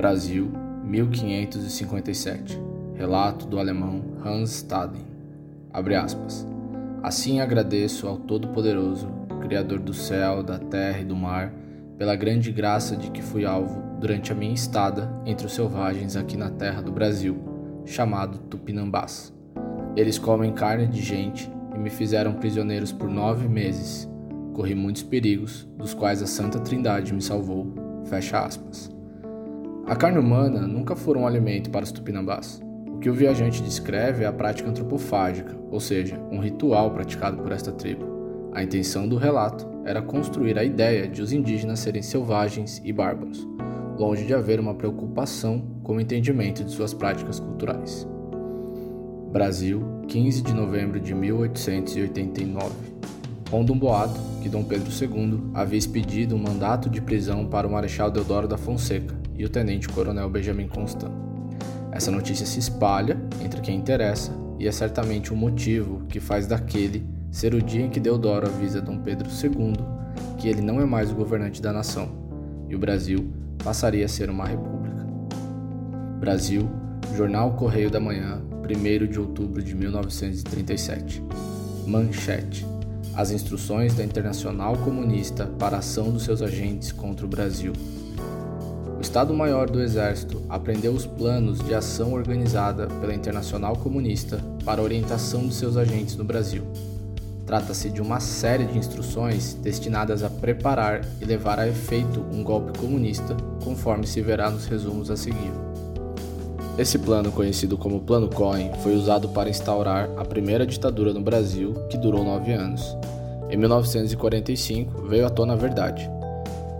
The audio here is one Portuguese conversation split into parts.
Brasil, 1557. Relato do alemão Hans Staden. Abre aspas. Assim agradeço ao Todo-Poderoso, Criador do céu, da terra e do mar, pela grande graça de que fui alvo durante a minha estada entre os selvagens aqui na terra do Brasil, chamado Tupinambás. Eles comem carne de gente e me fizeram prisioneiros por nove meses. Corri muitos perigos, dos quais a Santa Trindade me salvou. Fecha aspas. A carne humana nunca foi um alimento para os tupinambás. O que o viajante descreve é a prática antropofágica, ou seja, um ritual praticado por esta tribo. A intenção do relato era construir a ideia de os indígenas serem selvagens e bárbaros, longe de haver uma preocupação com o entendimento de suas práticas culturais. Brasil, 15 de novembro de 1889. Ronda um boato que Dom Pedro II havia expedido um mandato de prisão para o Marechal Deodoro da Fonseca e o Tenente-Coronel Benjamin Constant. Essa notícia se espalha entre quem interessa e é certamente o um motivo que faz daquele ser o dia em que Deodoro avisa Dom Pedro II que ele não é mais o governante da nação e o Brasil passaria a ser uma república. Brasil, Jornal Correio da Manhã, 1 de outubro de 1937. Manchete: As instruções da Internacional Comunista para a ação dos seus agentes contra o Brasil. O Estado-Maior do Exército aprendeu os planos de ação organizada pela Internacional Comunista para a orientação de seus agentes no Brasil. Trata-se de uma série de instruções destinadas a preparar e levar a efeito um golpe comunista, conforme se verá nos resumos a seguir. Esse plano, conhecido como Plano Cohen, foi usado para instaurar a primeira ditadura no Brasil, que durou nove anos. Em 1945 veio à tona a verdade.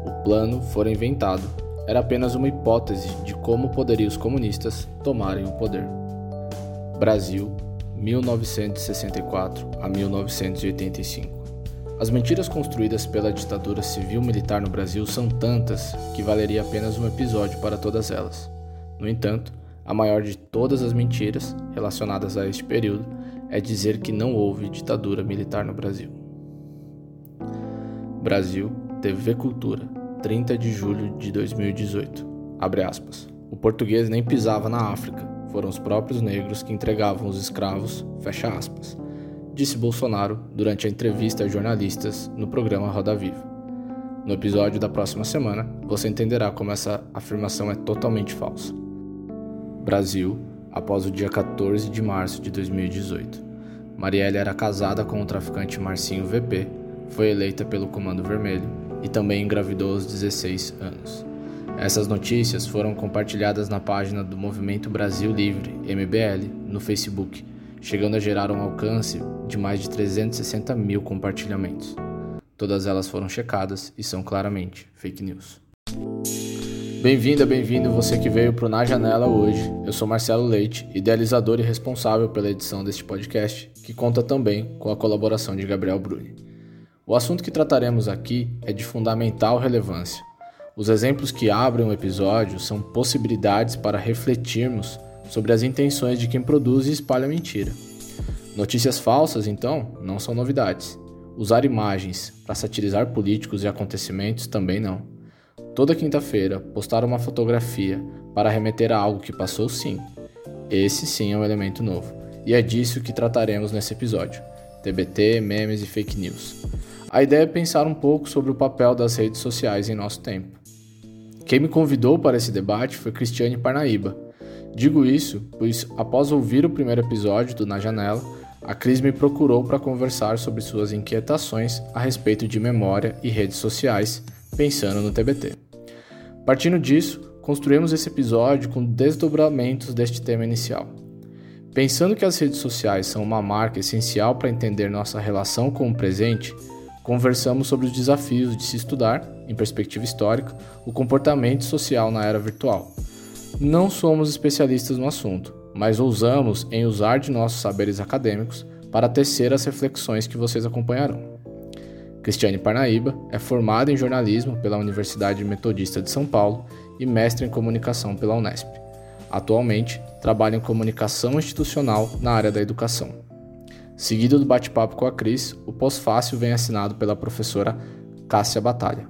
O plano fora inventado era apenas uma hipótese de como poderiam os comunistas tomarem o poder. Brasil, 1964 a 1985. As mentiras construídas pela ditadura civil-militar no Brasil são tantas que valeria apenas um episódio para todas elas. No entanto, a maior de todas as mentiras relacionadas a este período é dizer que não houve ditadura militar no Brasil. Brasil, TV Cultura, 30 de julho de 2018. Abre aspas. O português nem pisava na África, foram os próprios negros que entregavam os escravos, fecha aspas, disse Bolsonaro durante a entrevista a jornalistas no programa Roda Viva. No episódio da próxima semana, você entenderá como essa afirmação é totalmente falsa. Brasil, após o dia 14 de março de 2018. Marielle era casada com o traficante Marcinho VP, foi eleita pelo Comando Vermelho e também engravidou aos 16 anos. Essas notícias foram compartilhadas na página do Movimento Brasil Livre, MBL, no Facebook, chegando a gerar um alcance de mais de 360 mil compartilhamentos. Todas elas foram checadas e são claramente fake news. Bem-vinda, bem-vindo você que veio para o Na Janela hoje. Eu sou Marcelo Leite, idealizador e responsável pela edição deste podcast, que conta também com a colaboração de Gabriel Bruni. O assunto que trataremos aqui é de fundamental relevância. Os exemplos que abrem o episódio são possibilidades para refletirmos sobre as intenções de quem produz e espalha mentira. Notícias falsas, então, não são novidades. Usar imagens para satirizar políticos e acontecimentos também não. Toda quinta-feira, postar uma fotografia para remeter a algo que passou, sim. Esse sim é um elemento novo. E é disso que trataremos nesse episódio: TBT, memes e fake news. A ideia é pensar um pouco sobre o papel das redes sociais em nosso tempo. Quem me convidou para esse debate foi Cristiane Parnaíba. Digo isso pois, após ouvir o primeiro episódio do Na Janela, a Cris me procurou para conversar sobre suas inquietações a respeito de memória e redes sociais, pensando no TBT. Partindo disso, construímos esse episódio com desdobramentos deste tema inicial. Pensando que as redes sociais são uma marca essencial para entender nossa relação com o presente, conversamos sobre os desafios de se estudar, em perspectiva histórica, o comportamento social na era virtual. Não somos especialistas no assunto, mas ousamos em usar de nossos saberes acadêmicos para tecer as reflexões que vocês acompanharão. Cristiane Parnaíba é formada em jornalismo pela Universidade Metodista de São Paulo e mestre em comunicação pela Unesp. Atualmente, trabalha em comunicação institucional na área da educação. Seguido do bate-papo com a Cris, o pós-fácil vem assinado pela professora Cássia Batalha.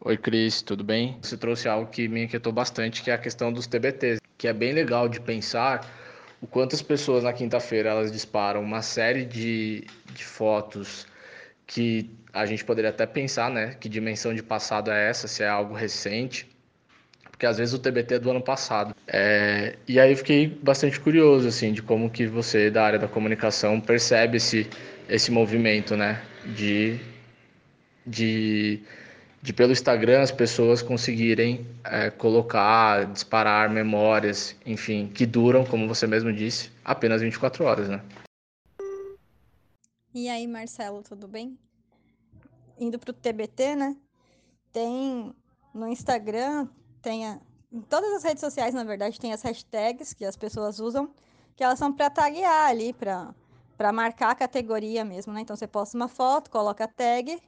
Oi, Cris, tudo bem? Você trouxe algo que me inquietou bastante, que é a questão dos TBTs, que é bem legal de pensar o quanto as pessoas na quinta-feira elas disparam uma série de, de fotos que a gente poderia até pensar, né, que dimensão de passado é essa, se é algo recente, porque às vezes o TBT é do ano passado. É, e aí eu fiquei bastante curioso, assim, de como que você da área da comunicação percebe esse, esse movimento, né, de, de de pelo Instagram as pessoas conseguirem é, colocar, disparar memórias, enfim, que duram, como você mesmo disse, apenas 24 horas, né? E aí, Marcelo, tudo bem? Indo para o TBT, né? Tem no Instagram, tem em todas as redes sociais, na verdade, tem as hashtags que as pessoas usam, que elas são para taguear ali, para para marcar a categoria mesmo, né? Então você posta uma foto, coloca a tag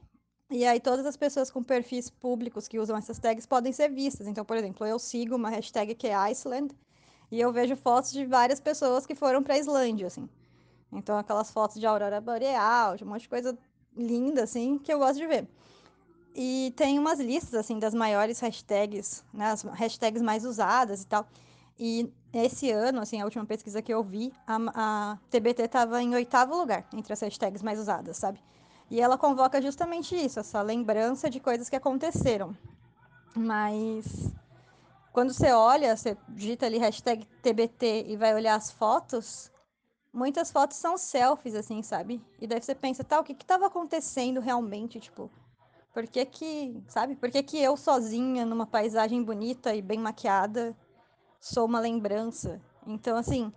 e aí todas as pessoas com perfis públicos que usam essas tags podem ser vistas. Então, por exemplo, eu sigo uma hashtag que é Iceland e eu vejo fotos de várias pessoas que foram para a Islândia, assim. Então, aquelas fotos de aurora boreal, de um monte de coisa linda, assim, que eu gosto de ver. E tem umas listas, assim, das maiores hashtags, né, as hashtags mais usadas e tal. E esse ano, assim, a última pesquisa que eu vi, a, a TBT estava em oitavo lugar entre as hashtags mais usadas, sabe? E ela convoca justamente isso, essa lembrança de coisas que aconteceram. Mas quando você olha, você digita ali hashtag TBT e vai olhar as fotos, muitas fotos são selfies, assim, sabe? E daí você pensa, tá, o que que acontecendo realmente, tipo, por que que, sabe? Por que que eu sozinha, numa paisagem bonita e bem maquiada, sou uma lembrança? Então, assim,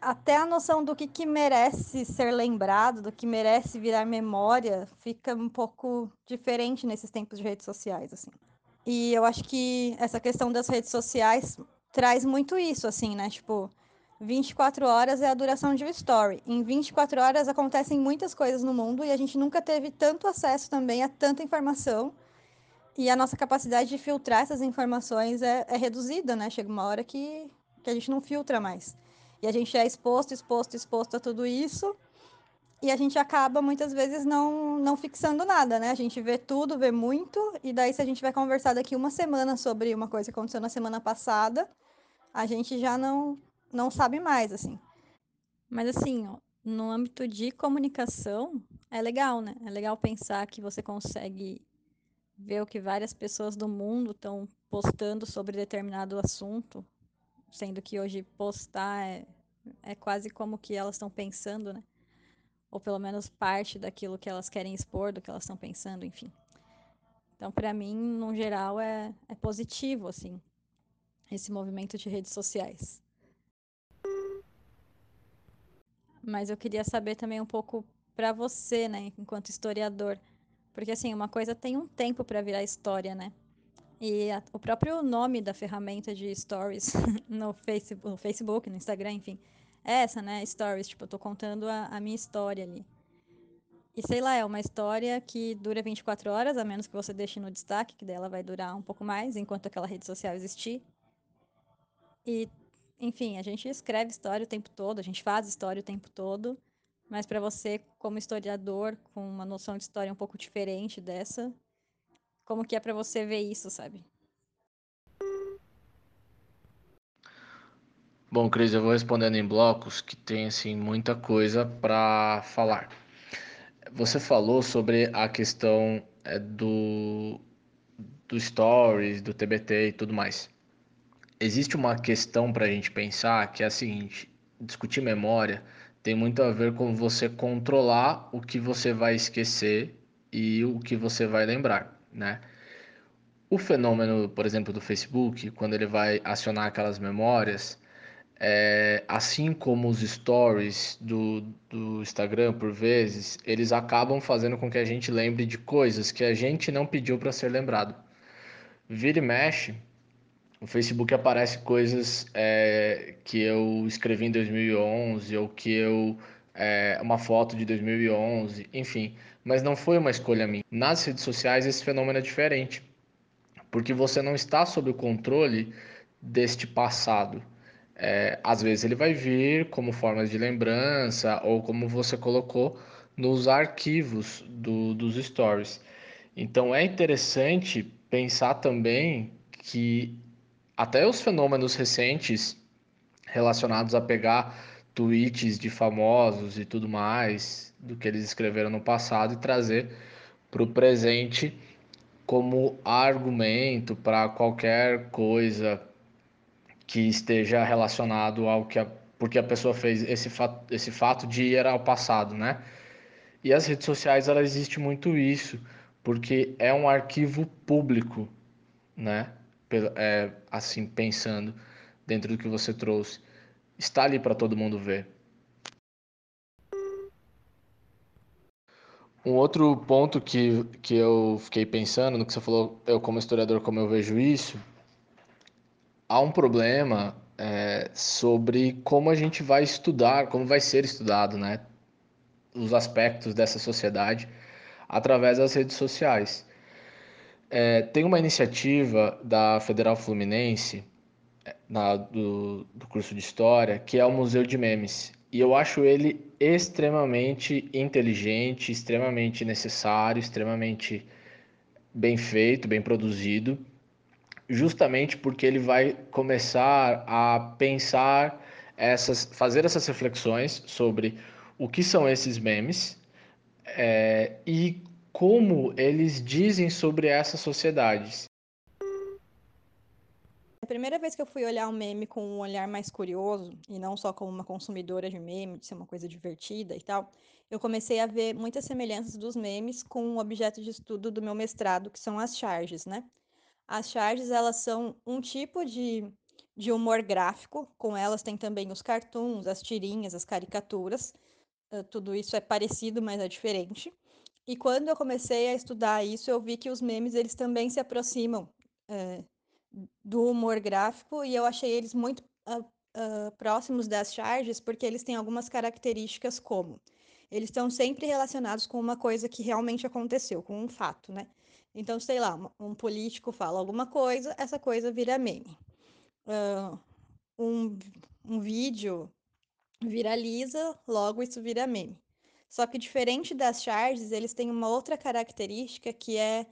até a noção do que, que merece ser lembrado, do que merece virar memória, fica um pouco diferente nesses tempos de redes sociais, assim. E eu acho que essa questão das redes sociais traz muito isso, assim, né? Tipo, 24 horas é a duração de um story. Em 24 horas acontecem muitas coisas no mundo e a gente nunca teve tanto acesso também a tanta informação. E a nossa capacidade de filtrar essas informações é, é reduzida, né? Chega uma hora que, que a gente não filtra mais. E a gente é exposto, exposto, exposto a tudo isso. E a gente acaba muitas vezes não, não fixando nada, né? A gente vê tudo, vê muito, e daí, se a gente vai conversar daqui uma semana sobre uma coisa que aconteceu na semana passada, a gente já não, não sabe mais, assim. Mas assim, ó, no âmbito de comunicação, é legal, né? É legal pensar que você consegue ver o que várias pessoas do mundo estão postando sobre determinado assunto, sendo que hoje postar é, é quase como que elas estão pensando, né? Ou pelo menos parte daquilo que elas querem expor, do que elas estão pensando, enfim. Então, para mim, no geral, é, é positivo, assim, esse movimento de redes sociais. Mas eu queria saber também um pouco para você, né, enquanto historiador. Porque, assim, uma coisa tem um tempo para virar história, né? E a, o próprio nome da ferramenta de stories no Facebook, no, Facebook, no Instagram, enfim, é essa, né? Stories, tipo, eu tô contando a, a minha história ali. E sei lá, é uma história que dura 24 horas, a menos que você deixe no destaque, que dela vai durar um pouco mais, enquanto aquela rede social existir. E, enfim, a gente escreve história o tempo todo, a gente faz história o tempo todo, mas para você, como historiador, com uma noção de história um pouco diferente dessa, como que é para você ver isso, sabe? Bom, Cris, eu vou respondendo em blocos que tem assim muita coisa para falar. Você falou sobre a questão é, do do stories, do TBT e tudo mais. Existe uma questão para a gente pensar que é a seguinte: discutir memória tem muito a ver com você controlar o que você vai esquecer e o que você vai lembrar né? O fenômeno, por exemplo, do Facebook, quando ele vai acionar aquelas memórias, é, assim como os stories do, do Instagram, por vezes, eles acabam fazendo com que a gente lembre de coisas que a gente não pediu para ser lembrado. Vira e mexe, o Facebook aparece coisas é, que eu escrevi em 2011 ou que eu é, uma foto de 2011, enfim mas não foi uma escolha minha. Nas redes sociais esse fenômeno é diferente, porque você não está sob o controle deste passado. É, às vezes ele vai vir como formas de lembrança ou como você colocou nos arquivos do, dos stories. Então é interessante pensar também que até os fenômenos recentes relacionados a pegar tweets de famosos e tudo mais, do que eles escreveram no passado e trazer para o presente como argumento para qualquer coisa que esteja relacionado ao que a, porque a pessoa fez esse esse fato de ir ao passado, né? E as redes sociais, ela existe muito isso, porque é um arquivo público, né? É, assim, pensando dentro do que você trouxe. Está ali para todo mundo ver. Um outro ponto que, que eu fiquei pensando no que você falou, eu como historiador, como eu vejo isso, há um problema é, sobre como a gente vai estudar, como vai ser estudado, né? Os aspectos dessa sociedade através das redes sociais. É, tem uma iniciativa da Federal Fluminense, na, do, do curso de História, que é o Museu de Memes. E eu acho ele extremamente inteligente, extremamente necessário, extremamente bem feito, bem produzido, justamente porque ele vai começar a pensar essas, fazer essas reflexões sobre o que são esses memes é, e como eles dizem sobre essas sociedades. A primeira vez que eu fui olhar um meme com um olhar mais curioso, e não só como uma consumidora de meme, de ser uma coisa divertida e tal, eu comecei a ver muitas semelhanças dos memes com o objeto de estudo do meu mestrado, que são as charges, né? As charges, elas são um tipo de, de humor gráfico, com elas tem também os cartoons, as tirinhas, as caricaturas, tudo isso é parecido, mas é diferente. E quando eu comecei a estudar isso, eu vi que os memes, eles também se aproximam uh, do humor gráfico e eu achei eles muito uh, uh, próximos das charges porque eles têm algumas características como eles estão sempre relacionados com uma coisa que realmente aconteceu, com um fato, né? Então, sei lá, um político fala alguma coisa, essa coisa vira meme. Uh, um, um vídeo viraliza, logo isso vira meme. Só que diferente das charges, eles têm uma outra característica que é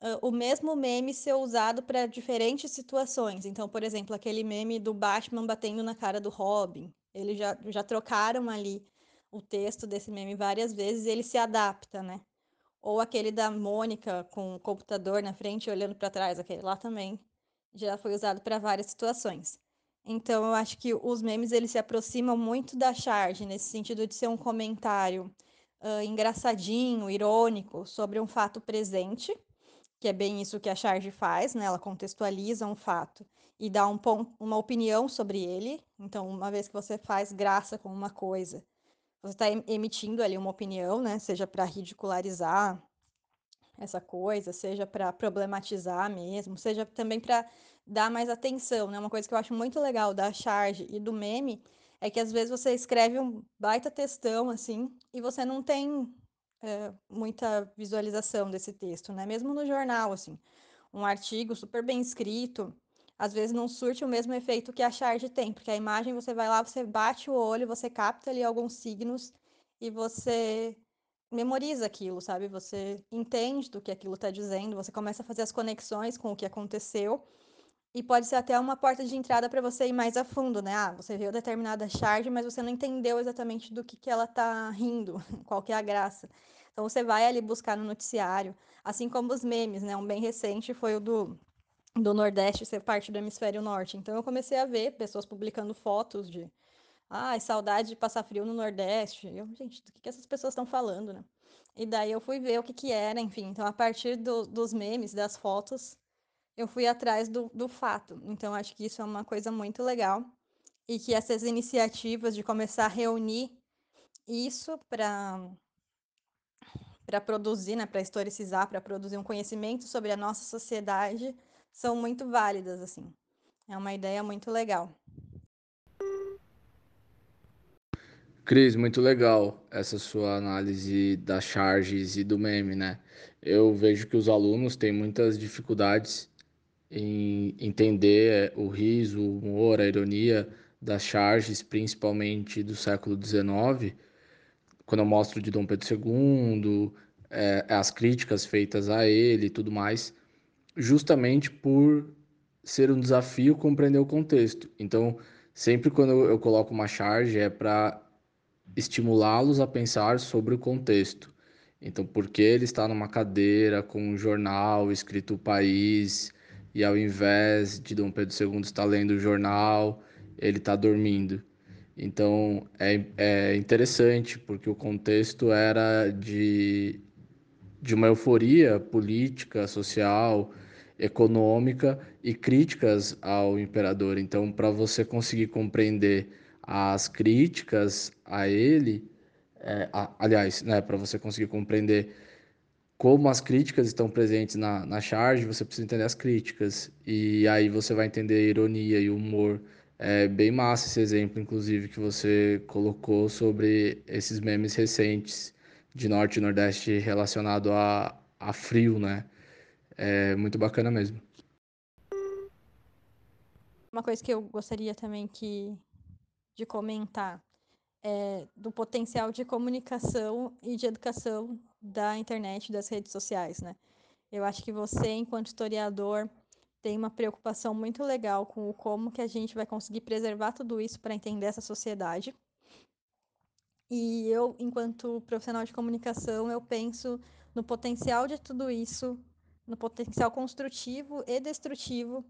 uh, o mesmo meme ser usado para diferentes situações. Então, por exemplo, aquele meme do Batman batendo na cara do Robin. Eles já, já trocaram ali o texto desse meme várias vezes e ele se adapta, né? Ou aquele da Mônica com o computador na frente olhando para trás, aquele lá também já foi usado para várias situações. Então, eu acho que os memes eles se aproximam muito da charge, nesse sentido de ser um comentário uh, engraçadinho, irônico sobre um fato presente, que é bem isso que a charge faz, né? Ela contextualiza um fato e dá um uma opinião sobre ele. Então, uma vez que você faz graça com uma coisa, você está emitindo ali uma opinião, né? Seja para ridicularizar essa coisa, seja para problematizar mesmo, seja também para dar mais atenção, né? Uma coisa que eu acho muito legal da charge e do meme é que às vezes você escreve um baita textão assim e você não tem é, muita visualização desse texto, né? Mesmo no jornal, assim, um artigo super bem escrito, às vezes não surte o mesmo efeito que a charge tem, porque a imagem você vai lá, você bate o olho, você capta ali alguns signos e você memoriza aquilo, sabe? Você entende do que aquilo está dizendo, você começa a fazer as conexões com o que aconteceu e pode ser até uma porta de entrada para você ir mais a fundo, né? Ah, você viu determinada charge, mas você não entendeu exatamente do que, que ela tá rindo, qual que é a graça. Então você vai ali buscar no noticiário, assim como os memes, né? Um bem recente foi o do, do Nordeste ser parte do hemisfério norte. Então eu comecei a ver pessoas publicando fotos de ah, saudade de passar frio no Nordeste. Eu, gente, do que, que essas pessoas estão falando, né? E daí eu fui ver o que, que era, enfim. Então, a partir do, dos memes, das fotos, eu fui atrás do, do fato. Então, acho que isso é uma coisa muito legal. E que essas iniciativas de começar a reunir isso para para produzir, né, para historicizar, para produzir um conhecimento sobre a nossa sociedade, são muito válidas, assim. É uma ideia muito legal. Cris, muito legal essa sua análise das charges e do meme, né? Eu vejo que os alunos têm muitas dificuldades em entender o riso, o humor, a ironia das charges, principalmente do século XIX, quando eu mostro de Dom Pedro II, é, as críticas feitas a ele e tudo mais, justamente por ser um desafio compreender o contexto. Então, sempre quando eu coloco uma charge é para estimulá-los a pensar sobre o contexto. Então, por que ele está numa cadeira com um jornal escrito o país e ao invés de Dom Pedro II estar lendo o jornal, ele está dormindo? Então, é, é interessante porque o contexto era de, de uma euforia política, social, econômica e críticas ao imperador. Então, para você conseguir compreender as críticas a ele, é, a, aliás, né, para você conseguir compreender como as críticas estão presentes na, na charge, você precisa entender as críticas. E aí você vai entender a ironia e o humor. É bem massa esse exemplo, inclusive, que você colocou sobre esses memes recentes de Norte e Nordeste relacionado a, a frio, né? É muito bacana mesmo. Uma coisa que eu gostaria também que, de comentar é do potencial de comunicação e de educação da internet, das redes sociais, né? Eu acho que você, enquanto historiador, tem uma preocupação muito legal com o como que a gente vai conseguir preservar tudo isso para entender essa sociedade. E eu, enquanto profissional de comunicação, eu penso no potencial de tudo isso no potencial construtivo e destrutivo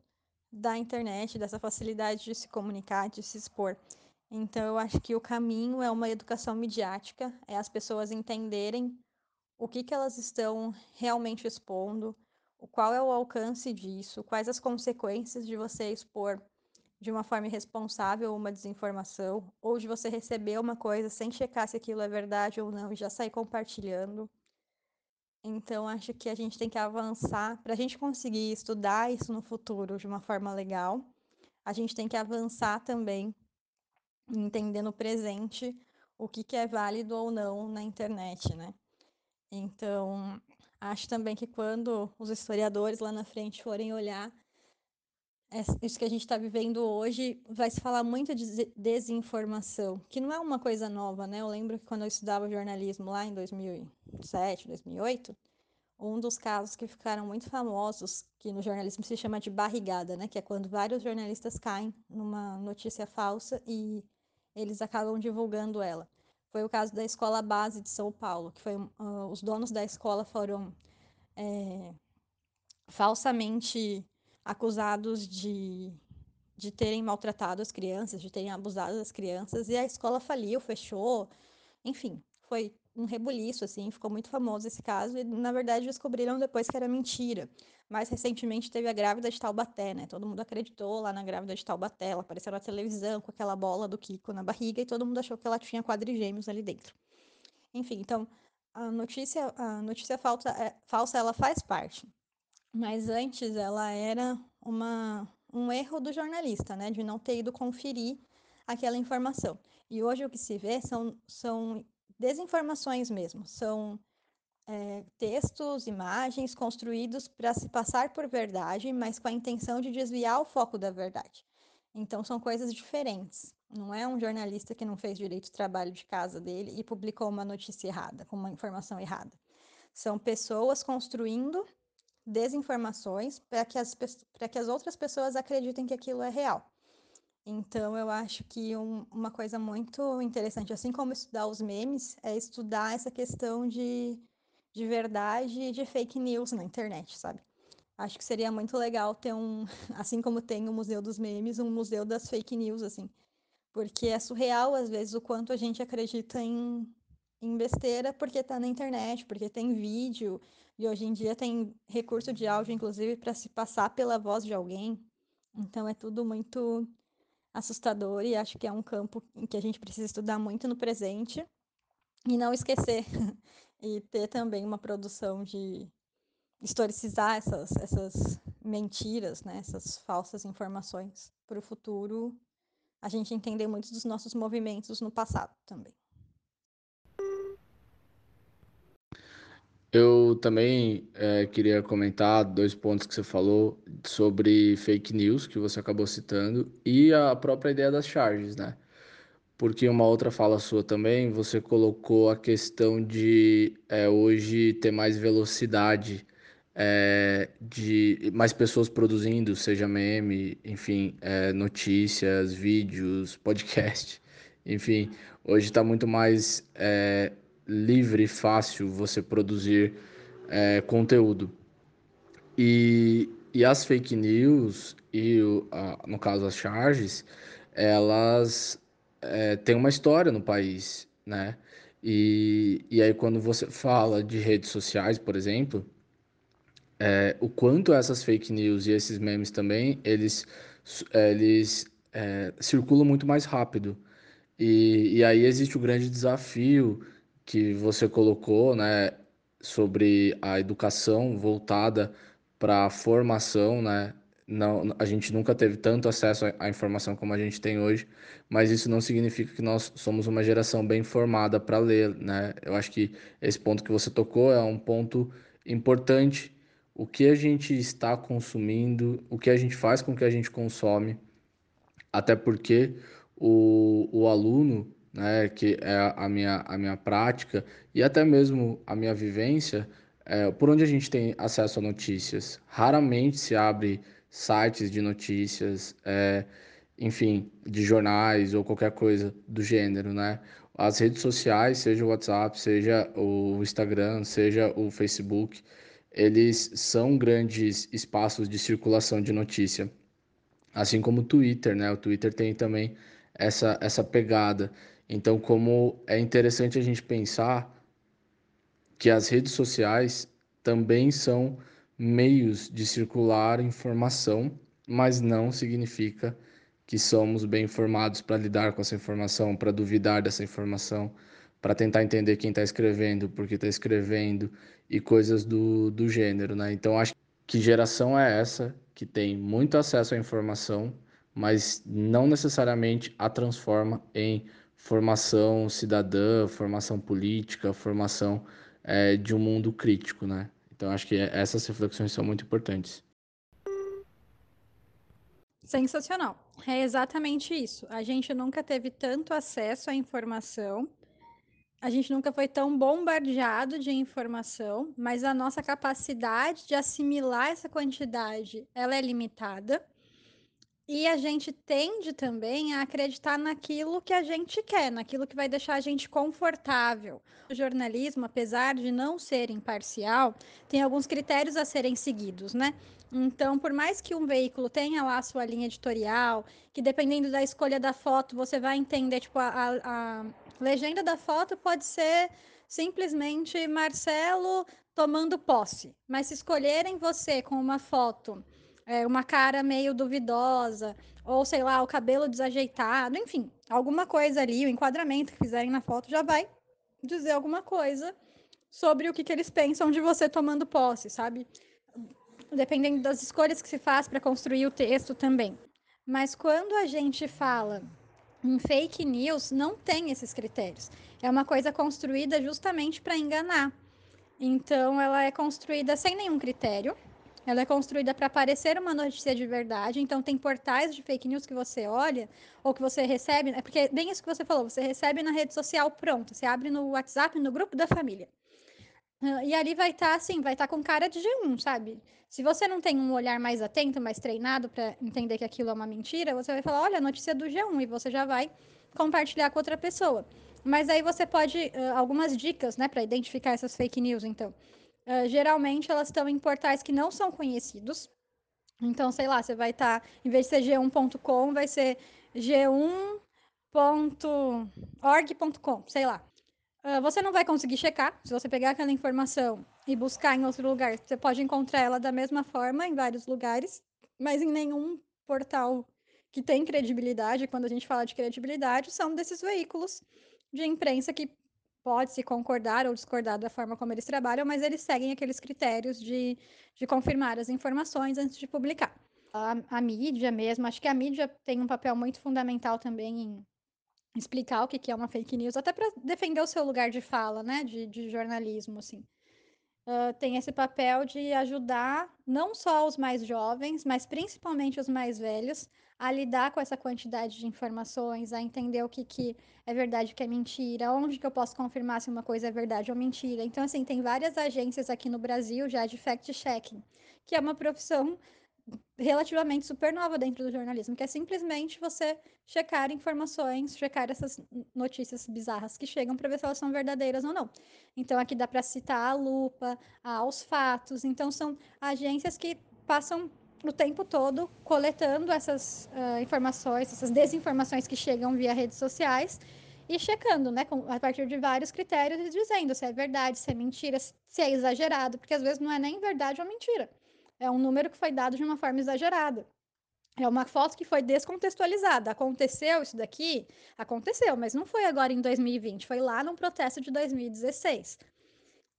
da internet, dessa facilidade de se comunicar, de se expor. Então, eu acho que o caminho é uma educação midiática, é as pessoas entenderem o que, que elas estão realmente expondo, qual é o alcance disso, quais as consequências de você expor de uma forma irresponsável uma desinformação, ou de você receber uma coisa sem checar se aquilo é verdade ou não e já sair compartilhando. Então, acho que a gente tem que avançar. Para a gente conseguir estudar isso no futuro de uma forma legal, a gente tem que avançar também, entender no presente o que, que é válido ou não na internet, né? Então, acho também que quando os historiadores lá na frente forem olhar isso que a gente está vivendo hoje, vai se falar muito de desinformação, que não é uma coisa nova, né? Eu lembro que quando eu estudava jornalismo lá em 2007, 2008, um dos casos que ficaram muito famosos, que no jornalismo se chama de barrigada, né? Que é quando vários jornalistas caem numa notícia falsa e eles acabam divulgando ela. Foi o caso da escola base de São Paulo, que foi uh, os donos da escola foram é, falsamente acusados de, de terem maltratado as crianças, de terem abusado das crianças, e a escola faliu, fechou, enfim, foi um rebuliço, assim, ficou muito famoso esse caso, e na verdade descobriram depois que era mentira. Mais recentemente teve a grávida de Taubaté, né? Todo mundo acreditou lá na grávida de Taubaté, ela apareceu na televisão com aquela bola do Kiko na barriga e todo mundo achou que ela tinha quadrigêmeos ali dentro. Enfim, então a notícia, a notícia falsa, é, falsa ela faz parte. Mas antes ela era uma, um erro do jornalista, né, de não ter ido conferir aquela informação. E hoje o que se vê são, são desinformações mesmo, são é, textos, imagens construídos para se passar por verdade, mas com a intenção de desviar o foco da verdade. Então são coisas diferentes. Não é um jornalista que não fez direito ao trabalho de casa dele e publicou uma notícia errada, com uma informação errada. São pessoas construindo desinformações para que, as, que as outras pessoas acreditem que aquilo é real. Então, eu acho que um, uma coisa muito interessante, assim como estudar os memes, é estudar essa questão de, de verdade e de fake news na internet, sabe? Acho que seria muito legal ter um, assim como tem o Museu dos Memes, um museu das fake news, assim. Porque é surreal, às vezes, o quanto a gente acredita em, em besteira porque está na internet, porque tem vídeo, e hoje em dia tem recurso de áudio, inclusive, para se passar pela voz de alguém. Então é tudo muito assustador e acho que é um campo em que a gente precisa estudar muito no presente e não esquecer. e ter também uma produção de historicizar essas, essas mentiras, né, essas falsas informações para o futuro, a gente entender muitos dos nossos movimentos no passado também. Eu também é, queria comentar dois pontos que você falou sobre fake news, que você acabou citando, e a própria ideia das charges, né? porque uma outra fala sua também, você colocou a questão de é, hoje ter mais velocidade, é, de mais pessoas produzindo, seja meme, enfim, é, notícias, vídeos, podcast, enfim, hoje está muito mais é, livre e fácil você produzir é, conteúdo. E, e as fake news e, a, no caso, as charges, elas é, têm uma história no país, né? E, e aí, quando você fala de redes sociais, por exemplo, é, o quanto essas fake news e esses memes também, eles, eles é, circulam muito mais rápido. E, e aí existe o grande desafio que você colocou, né, sobre a educação voltada para a formação, né? Não, a gente nunca teve tanto acesso à informação como a gente tem hoje, mas isso não significa que nós somos uma geração bem formada para ler, né? Eu acho que esse ponto que você tocou é um ponto importante. O que a gente está consumindo, o que a gente faz com que a gente consome, até porque o, o aluno, né, que é a minha, a minha prática e até mesmo a minha vivência, é, por onde a gente tem acesso a notícias. Raramente se abre sites de notícias, é, enfim, de jornais ou qualquer coisa do gênero, né? As redes sociais, seja o WhatsApp, seja o Instagram, seja o Facebook, eles são grandes espaços de circulação de notícia. Assim como o Twitter, né? O Twitter tem também essa, essa pegada. Então, como é interessante a gente pensar que as redes sociais também são meios de circular informação, mas não significa que somos bem informados para lidar com essa informação, para duvidar dessa informação, para tentar entender quem está escrevendo, por que está escrevendo e coisas do, do gênero, né? Então, acho que geração é essa que tem muito acesso à informação, mas não necessariamente a transforma em formação cidadã, formação política, formação é, de um mundo crítico, né? Então acho que essas reflexões são muito importantes. Sensacional. É exatamente isso. A gente nunca teve tanto acesso à informação, a gente nunca foi tão bombardeado de informação, mas a nossa capacidade de assimilar essa quantidade, ela é limitada. E a gente tende também a acreditar naquilo que a gente quer, naquilo que vai deixar a gente confortável. O jornalismo, apesar de não ser imparcial, tem alguns critérios a serem seguidos, né? Então, por mais que um veículo tenha lá a sua linha editorial, que dependendo da escolha da foto, você vai entender, tipo, a, a, a legenda da foto pode ser simplesmente Marcelo tomando posse. Mas se escolherem você com uma foto é, uma cara meio duvidosa, ou sei lá, o cabelo desajeitado, enfim, alguma coisa ali, o enquadramento que fizerem na foto já vai dizer alguma coisa sobre o que, que eles pensam de você tomando posse, sabe? Dependendo das escolhas que se faz para construir o texto também. Mas quando a gente fala em fake news, não tem esses critérios. É uma coisa construída justamente para enganar. Então, ela é construída sem nenhum critério ela é construída para parecer uma notícia de verdade, então tem portais de fake news que você olha ou que você recebe, é porque bem isso que você falou, você recebe na rede social pronto, você abre no WhatsApp, no grupo da família. E ali vai estar tá, assim, vai estar tá com cara de G1, sabe? Se você não tem um olhar mais atento, mais treinado para entender que aquilo é uma mentira, você vai falar, olha, a notícia do G1 e você já vai compartilhar com outra pessoa. Mas aí você pode algumas dicas, né, para identificar essas fake news, então. Uh, geralmente elas estão em portais que não são conhecidos. Então, sei lá, você vai estar, tá, em vez de ser g1.com, vai ser g1.org.com, sei lá. Uh, você não vai conseguir checar. Se você pegar aquela informação e buscar em outro lugar, você pode encontrar ela da mesma forma em vários lugares, mas em nenhum portal que tem credibilidade. Quando a gente fala de credibilidade, são desses veículos de imprensa que pode-se concordar ou discordar da forma como eles trabalham, mas eles seguem aqueles critérios de, de confirmar as informações antes de publicar. A, a mídia mesmo, acho que a mídia tem um papel muito fundamental também em explicar o que é uma fake news, até para defender o seu lugar de fala, né, de, de jornalismo, assim. Uh, tem esse papel de ajudar não só os mais jovens, mas principalmente os mais velhos, a lidar com essa quantidade de informações, a entender o que, que é verdade o que é mentira, onde que eu posso confirmar se uma coisa é verdade ou mentira. Então, assim, tem várias agências aqui no Brasil já de fact-checking, que é uma profissão relativamente super nova dentro do jornalismo, que é simplesmente você checar informações, checar essas notícias bizarras que chegam para ver se elas são verdadeiras ou não. Então aqui dá para citar a lupa, aos fatos. Então são agências que passam o tempo todo coletando essas uh, informações, essas desinformações que chegam via redes sociais e checando, né, com, a partir de vários critérios e dizendo se é verdade, se é mentira, se é exagerado, porque às vezes não é nem verdade ou mentira. É um número que foi dado de uma forma exagerada. É uma foto que foi descontextualizada. Aconteceu isso daqui? Aconteceu, mas não foi agora em 2020, foi lá no protesto de 2016.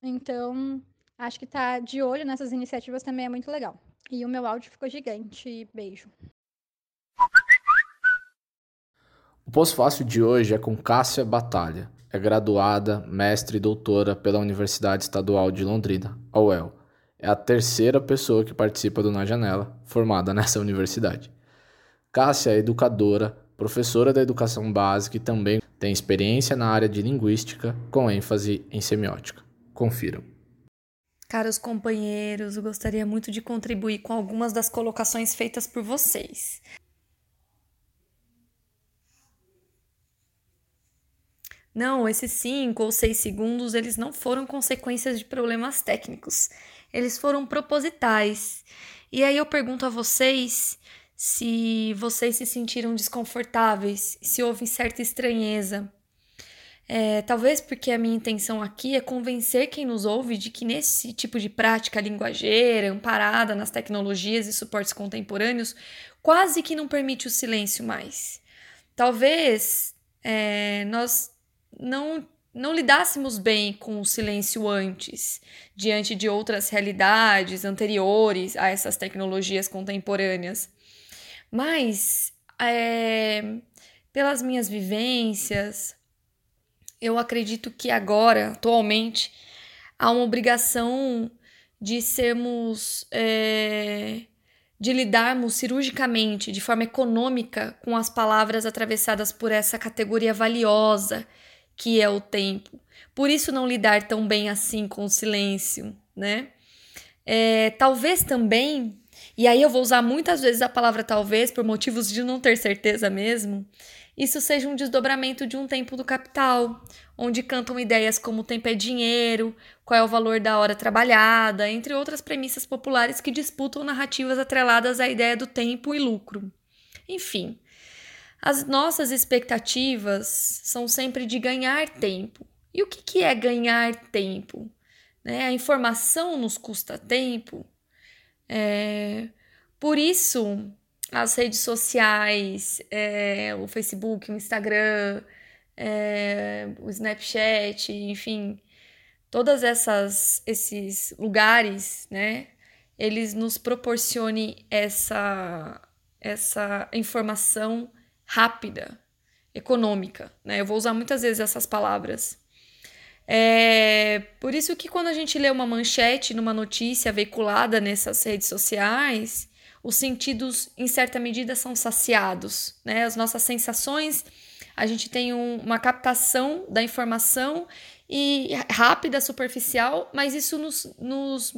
Então, acho que tá de olho nessas iniciativas também é muito legal. E o meu áudio ficou gigante. Beijo. O pós-fácil de hoje é com Cássia Batalha. É graduada, mestre e doutora pela Universidade Estadual de Londrina, a UEL. É a terceira pessoa que participa do Na Janela, formada nessa universidade. Cássia é educadora, professora da educação básica e também tem experiência na área de linguística, com ênfase em semiótica. Confiram. Caros companheiros, eu gostaria muito de contribuir com algumas das colocações feitas por vocês. Não, esses 5 ou 6 segundos, eles não foram consequências de problemas técnicos. Eles foram propositais. E aí eu pergunto a vocês se vocês se sentiram desconfortáveis, se houve certa estranheza. É, talvez porque a minha intenção aqui é convencer quem nos ouve de que nesse tipo de prática linguageira, amparada nas tecnologias e suportes contemporâneos, quase que não permite o silêncio mais. Talvez é, nós não, não lidássemos bem com o silêncio antes, diante de outras realidades anteriores a essas tecnologias contemporâneas. Mas, é, pelas minhas vivências, eu acredito que agora, atualmente, há uma obrigação de sermos. É, de lidarmos cirurgicamente, de forma econômica, com as palavras atravessadas por essa categoria valiosa que é o tempo. Por isso, não lidar tão bem assim com o silêncio, né? É, talvez também, e aí eu vou usar muitas vezes a palavra talvez por motivos de não ter certeza mesmo, isso seja um desdobramento de um tempo do capital, onde cantam ideias como tempo é dinheiro, qual é o valor da hora trabalhada, entre outras premissas populares que disputam narrativas atreladas à ideia do tempo e lucro. Enfim, as nossas expectativas são sempre de ganhar tempo. E o que, que é ganhar tempo? Né? A informação nos custa tempo. É... Por isso, as redes sociais, é, o Facebook, o Instagram, é, o Snapchat, enfim, todas essas esses lugares, né, eles nos proporcionem essa essa informação rápida, econômica, né? Eu vou usar muitas vezes essas palavras. É por isso que quando a gente lê uma manchete numa notícia veiculada nessas redes sociais, os sentidos, em certa medida, são saciados, né? As nossas sensações, a gente tem um, uma captação da informação e rápida, superficial, mas isso nos, nos,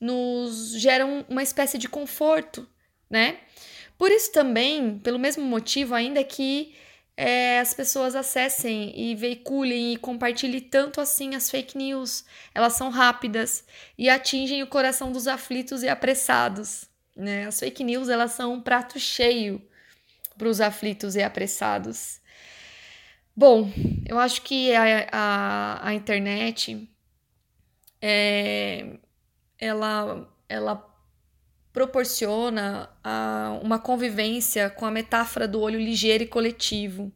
nos gera um, uma espécie de conforto, né? Por isso também, pelo mesmo motivo, ainda que é, as pessoas acessem e veiculem e compartilhem tanto assim as fake news. Elas são rápidas e atingem o coração dos aflitos e apressados. Né? As fake news elas são um prato cheio para os aflitos e apressados. Bom, eu acho que a, a, a internet é, ela, ela proporciona a, uma convivência com a metáfora do olho ligeiro e coletivo.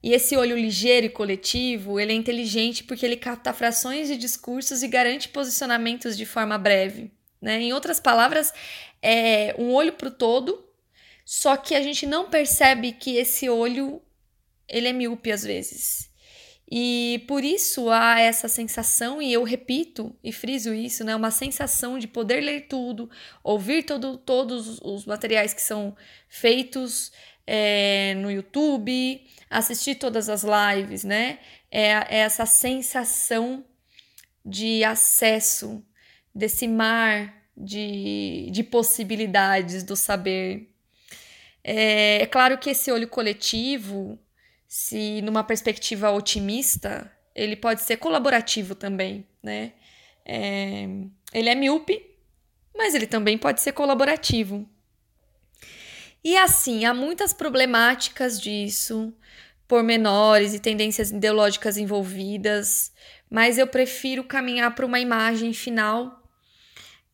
E esse olho ligeiro e coletivo, ele é inteligente porque ele capta frações de discursos e garante posicionamentos de forma breve. Né? Em outras palavras, é um olho para o todo, só que a gente não percebe que esse olho ele é míope às vezes. E por isso há essa sensação, e eu repito e friso isso, né? Uma sensação de poder ler tudo, ouvir todo, todos os materiais que são feitos é, no YouTube, assistir todas as lives, né? É, é essa sensação de acesso desse mar de, de possibilidades do saber. É, é claro que esse olho coletivo se numa perspectiva otimista, ele pode ser colaborativo também, né? É, ele é míope, mas ele também pode ser colaborativo. E assim, há muitas problemáticas disso, pormenores e tendências ideológicas envolvidas, mas eu prefiro caminhar para uma imagem final,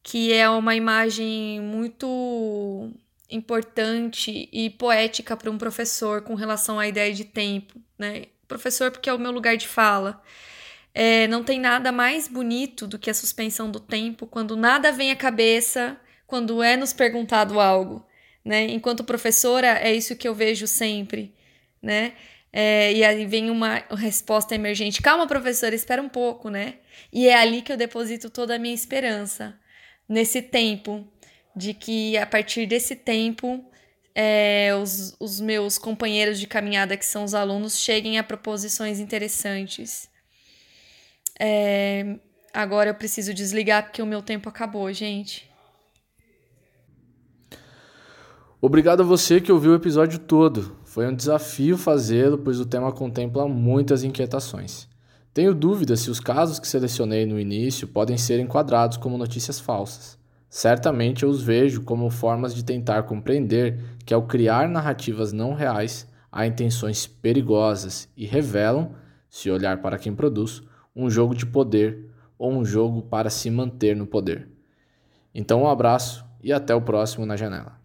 que é uma imagem muito importante e poética para um professor com relação à ideia de tempo, né? Professor, porque é o meu lugar de fala. É, não tem nada mais bonito do que a suspensão do tempo quando nada vem à cabeça, quando é nos perguntado algo, né? Enquanto professora, é isso que eu vejo sempre, né? É, e aí vem uma resposta emergente. Calma, professora, espera um pouco, né? E é ali que eu deposito toda a minha esperança, nesse tempo, de que a partir desse tempo é, os, os meus companheiros de caminhada, que são os alunos, cheguem a proposições interessantes. É, agora eu preciso desligar porque o meu tempo acabou, gente. Obrigado a você que ouviu o episódio todo. Foi um desafio fazê-lo, pois o tema contempla muitas inquietações. Tenho dúvidas se os casos que selecionei no início podem ser enquadrados como notícias falsas. Certamente eu os vejo como formas de tentar compreender que, ao criar narrativas não reais, há intenções perigosas e revelam, se olhar para quem produz, um jogo de poder ou um jogo para se manter no poder. Então, um abraço e até o próximo na janela.